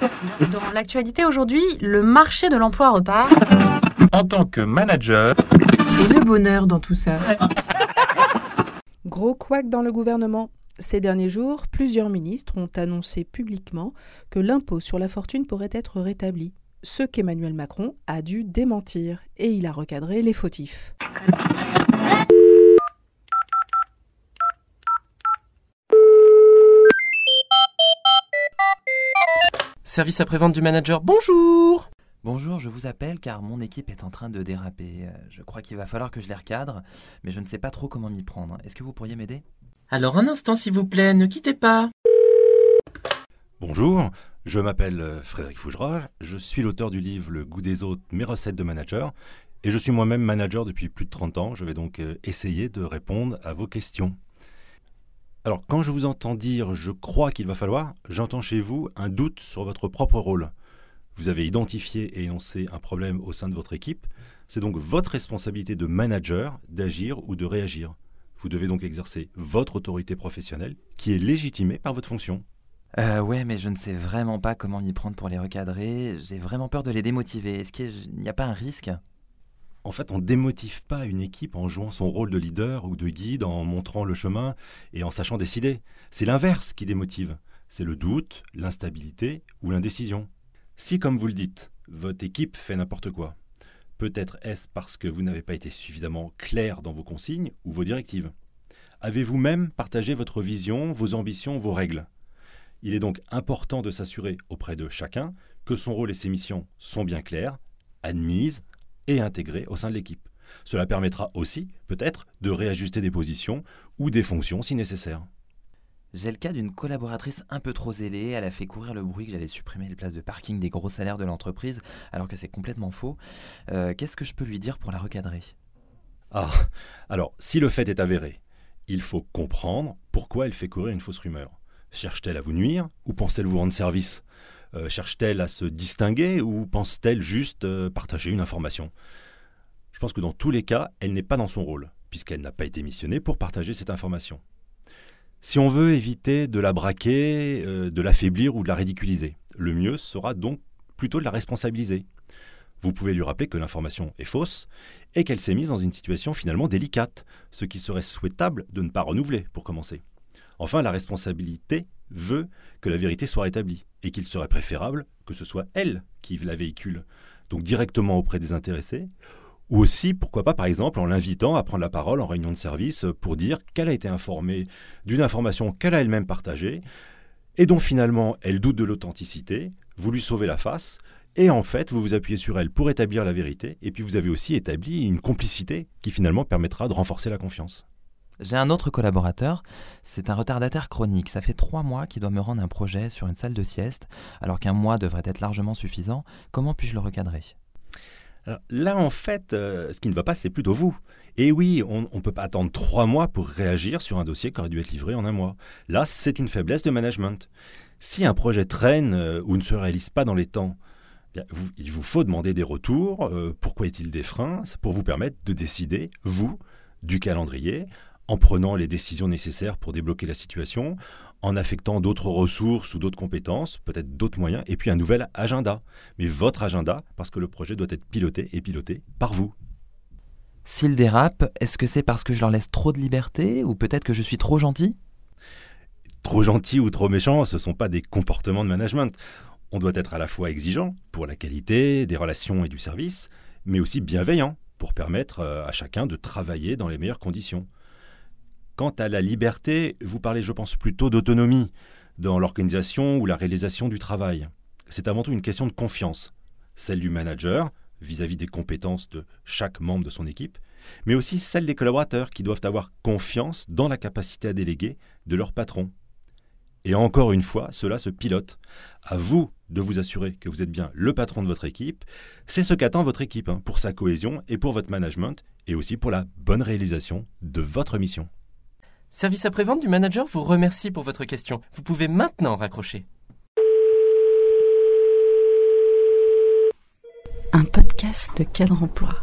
Dans l'actualité aujourd'hui, le marché de l'emploi repart. En tant que manager, Et le bonheur dans tout ça. Gros couac dans le gouvernement. Ces derniers jours, plusieurs ministres ont annoncé publiquement que l'impôt sur la fortune pourrait être rétabli, ce qu'Emmanuel Macron a dû démentir, et il a recadré les fautifs. Service après-vente du manager, bonjour Bonjour, je vous appelle car mon équipe est en train de déraper. Euh, Je crois qu'il va falloir que je les recadre, mais je ne sais pas trop comment m'y prendre. Est-ce que vous pourriez m'aider? Alors un instant s'il vous plaît, ne quittez pas. Bonjour, je m'appelle euh, Frédéric Fougerat, je suis l'auteur du livre Le goût des autres, mes recettes de manager, et je suis moi-même manager depuis plus de 30 ans. Je vais donc euh, essayer de répondre à vos questions. Alors, quand je vous entends dire je crois qu'il va falloir, j'entends chez vous un doute sur votre propre rôle. Vous avez identifié et énoncé un problème au sein de votre équipe. C'est donc votre responsabilité de manager d'agir ou de réagir. Vous devez donc exercer votre autorité professionnelle qui est légitimée par votre fonction. Euh, ouais, mais je ne sais vraiment pas comment m'y prendre pour les recadrer. J'ai vraiment peur de les démotiver. Est-ce qu'il n'y a pas un risque? En fait, on ne démotive pas une équipe en jouant son rôle de leader ou de guide, en montrant le chemin et en sachant décider. C'est l'inverse qui démotive. C'est le doute, l'instabilité ou l'indécision. Si, comme vous le dites, votre équipe fait n'importe quoi, peut-être est-ce parce que vous n'avez pas été suffisamment clair dans vos consignes ou vos directives. Avez-vous même partagé votre vision, vos ambitions, vos règles? Il est donc important de s'assurer auprès de chacun que son rôle et ses missions sont bien clairs, admises et intégrées au sein de l'équipe. Cela permettra aussi, peut-être, de réajuster des positions ou des fonctions si nécessaire. J'ai le cas d'une collaboratrice un peu trop zélée. Elle a fait courir le bruit que j'allais supprimer les places de parking des gros salaires de l'entreprise, alors que c'est complètement faux. Euh, Qu'est-ce que je peux lui dire pour la recadrer? Ah, alors, si le fait est avéré, il faut comprendre pourquoi elle fait courir une fausse rumeur. Cherche-t-elle à vous nuire ou pense-t-elle vous rendre service? Euh, Cherche-t-elle à se distinguer ou pense-t-elle juste euh, partager une information? Je pense que dans tous les cas, elle n'est pas dans son rôle, puisqu'elle n'a pas été missionnée pour partager cette information. Si on veut éviter de la braquer, euh, de l'affaiblir ou de la ridiculiser, le mieux sera donc plutôt de la responsabiliser. Vous pouvez lui rappeler que l'information est fausse et qu'elle s'est mise dans une situation finalement délicate, ce qui serait souhaitable de ne pas renouveler pour commencer. Enfin, la responsabilité veut que la vérité soit rétablie et qu'il serait préférable que ce soit elle qui la véhicule, donc directement auprès des intéressés, ou aussi, pourquoi pas, par exemple, en l'invitant à prendre la parole en réunion de service pour dire qu'elle a été informée d'une information qu'elle a elle-même partagée et dont finalement elle doute de l'authenticité, vous lui sauvez la face, et en fait vous vous appuyez sur elle pour établir la vérité, et puis vous avez aussi établi une complicité qui finalement permettra de renforcer la confiance. J'ai un autre collaborateur, c'est un retardataire chronique. Ça fait trois mois qu'il doit me rendre un projet sur une salle de sieste, alors qu'un mois devrait être largement suffisant. Comment puis-je le recadrer? Là, en fait, euh, ce qui ne va pas, c'est plutôt vous. Et oui, on ne peut pas attendre trois mois pour réagir sur un dossier qui aurait dû être livré en un mois. Là, c'est une faiblesse de management. Si un projet traîne euh, ou ne se réalise pas dans les temps, vous- il vous faut demander des retours. euh, pourquoi est-il des freins? Pour vous permettre de décider, vous, du calendrier, en prenant les décisions nécessaires pour débloquer la situation, en affectant d'autres ressources ou d'autres compétences, peut-être d'autres moyens, et puis un nouvel agenda. Mais votre agenda, parce que le projet doit être piloté et piloté par vous. S'ils dérapent, est-ce que c'est parce que je leur laisse trop de liberté ou peut-être que je suis trop gentil? Trop gentil ou trop méchant, ce ne sont pas des comportements de management. On doit être à la fois exigeant pour la qualité des relations et du service, mais aussi bienveillant pour permettre euh, à chacun de travailler dans les meilleures conditions. Quant à la liberté, vous parlez, je pense, plutôt d'autonomie dans l'organisation ou la réalisation du travail. C'est avant tout une question de confiance, celle du manager vis-à-vis des compétences de chaque membre de son équipe, mais aussi celle des collaborateurs qui doivent avoir confiance dans la capacité à déléguer de leur patron. Et encore une fois, cela se pilote. À vous de vous assurer que vous êtes bien le patron de votre équipe. C'est ce qu'attend votre équipe hein, pour sa cohésion et pour votre management et aussi pour la bonne réalisation de votre mission. Service après-vente du manager vous remercie pour votre question. Vous pouvez maintenant raccrocher. Un podcast de cadre emploi.